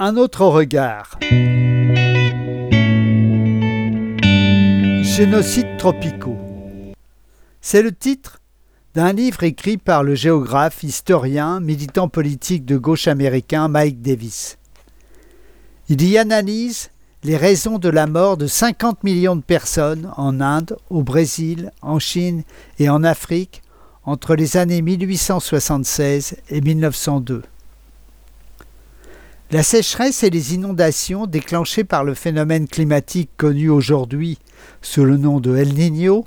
Un autre regard. Génocides tropicaux. C'est le titre d'un livre écrit par le géographe, historien, militant politique de gauche américain Mike Davis. Il y analyse les raisons de la mort de 50 millions de personnes en Inde, au Brésil, en Chine et en Afrique entre les années 1876 et 1902. La sécheresse et les inondations déclenchées par le phénomène climatique connu aujourd'hui sous le nom de El Niño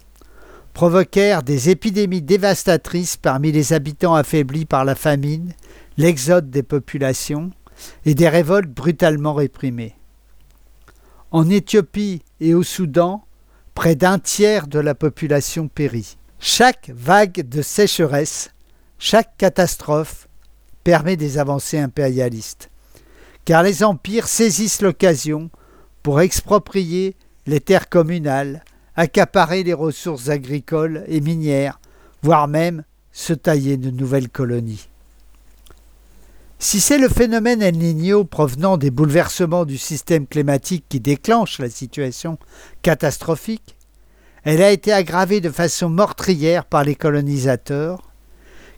provoquèrent des épidémies dévastatrices parmi les habitants affaiblis par la famine, l'exode des populations et des révoltes brutalement réprimées. En Éthiopie et au Soudan, près d'un tiers de la population périt. Chaque vague de sécheresse, chaque catastrophe permet des avancées impérialistes, car les empires saisissent l'occasion pour exproprier les terres communales, accaparer les ressources agricoles et minières, voire même se tailler de nouvelles colonies. Si c'est le phénomène El Niño provenant des bouleversements du système climatique qui déclenche la situation catastrophique, elle a été aggravée de façon meurtrière par les colonisateurs,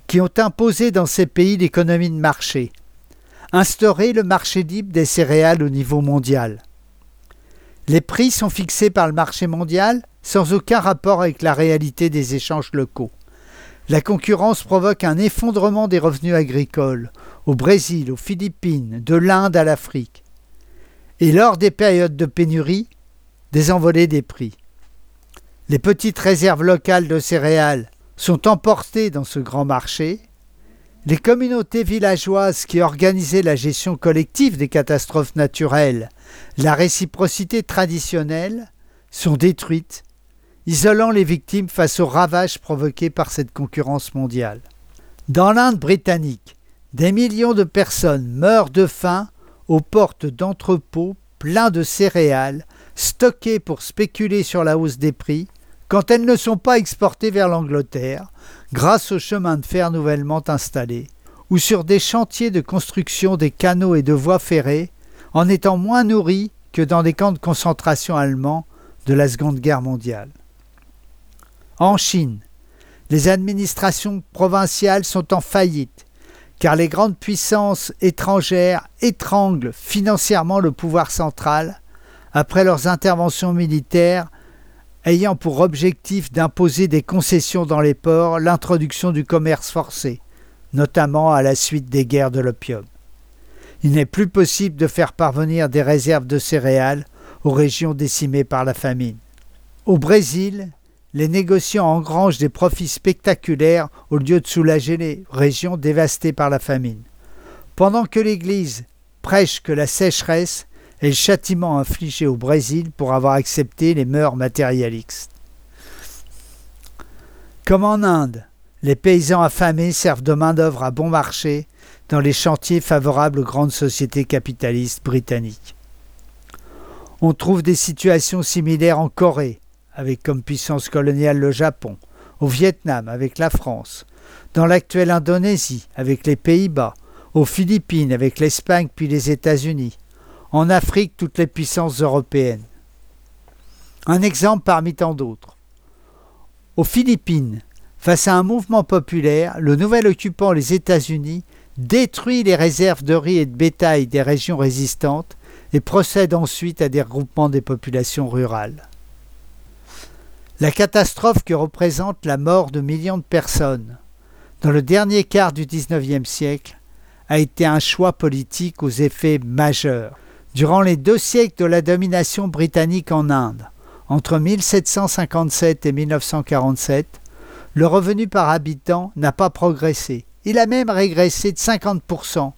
qui ont imposé dans ces pays l'économie de marché, instauré le marché libre des céréales au niveau mondial. Les prix sont fixés par le marché mondial sans aucun rapport avec la réalité des échanges locaux. La concurrence provoque un effondrement des revenus agricoles au Brésil, aux Philippines, de l'Inde à l'Afrique. Et lors des périodes de pénurie, des envolées des prix. Les petites réserves locales de céréales sont emportées dans ce grand marché. Les communautés villageoises qui organisaient la gestion collective des catastrophes naturelles, la réciprocité traditionnelle, sont détruites isolant les victimes face aux ravages provoqués par cette concurrence mondiale. Dans l'Inde britannique, des millions de personnes meurent de faim aux portes d'entrepôts pleins de céréales, stockées pour spéculer sur la hausse des prix, quand elles ne sont pas exportées vers l'Angleterre, grâce aux chemins de fer nouvellement installés, ou sur des chantiers de construction des canaux et de voies ferrées, en étant moins nourries que dans des camps de concentration allemands de la Seconde Guerre mondiale. En Chine, les administrations provinciales sont en faillite, car les grandes puissances étrangères étranglent financièrement le pouvoir central après leurs interventions militaires ayant pour objectif d'imposer des concessions dans les ports, l'introduction du commerce forcé, notamment à la suite des guerres de l'opium. Il n'est plus possible de faire parvenir des réserves de céréales aux régions décimées par la famine. Au Brésil, les négociants engrangent des profits spectaculaires au lieu de soulager les régions dévastées par la famine. Pendant que l'Église prêche que la sécheresse est le châtiment infligé au Brésil pour avoir accepté les mœurs matérialistes. Comme en Inde, les paysans affamés servent de main-d'œuvre à bon marché dans les chantiers favorables aux grandes sociétés capitalistes britanniques. On trouve des situations similaires en Corée, avec comme puissance coloniale le Japon, au Vietnam avec la France, dans l'actuelle Indonésie avec les Pays-Bas, aux Philippines avec l'Espagne puis les États-Unis, en Afrique toutes les puissances européennes. Un exemple parmi tant d'autres. Aux Philippines, face à un mouvement populaire, le nouvel occupant, les États-Unis, détruit les réserves de riz et de bétail des régions résistantes et procède ensuite à des regroupements des populations rurales. La catastrophe que représente la mort de millions de personnes dans le dernier quart du XIXe siècle a été un choix politique aux effets majeurs. Durant les deux siècles de la domination britannique en Inde, entre 1757 et 1947, le revenu par habitant n'a pas progressé. Il a même régressé de 50%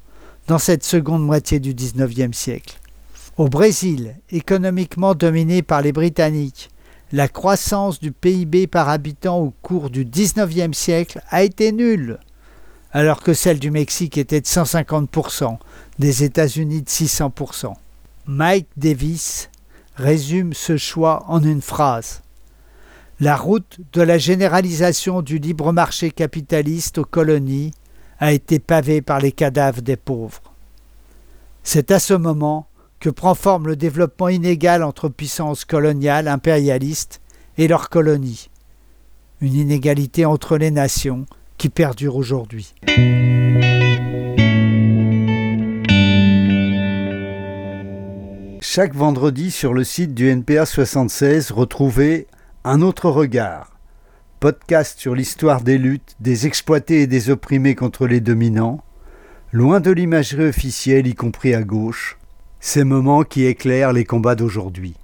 dans cette seconde moitié du XIXe siècle. Au Brésil, économiquement dominé par les Britanniques, la croissance du PIB par habitant au cours du XIXe siècle a été nulle, alors que celle du Mexique était de 150%, des États-Unis de 600%. Mike Davis résume ce choix en une phrase. La route de la généralisation du libre marché capitaliste aux colonies a été pavée par les cadavres des pauvres. C'est à ce moment que prend forme le développement inégal entre puissances coloniales impérialistes et leurs colonies. Une inégalité entre les nations qui perdure aujourd'hui. Chaque vendredi sur le site du NPA 76, retrouvez Un autre regard, podcast sur l'histoire des luttes des exploités et des opprimés contre les dominants, loin de l'imagerie officielle, y compris à gauche, ces moments qui éclairent les combats d'aujourd'hui.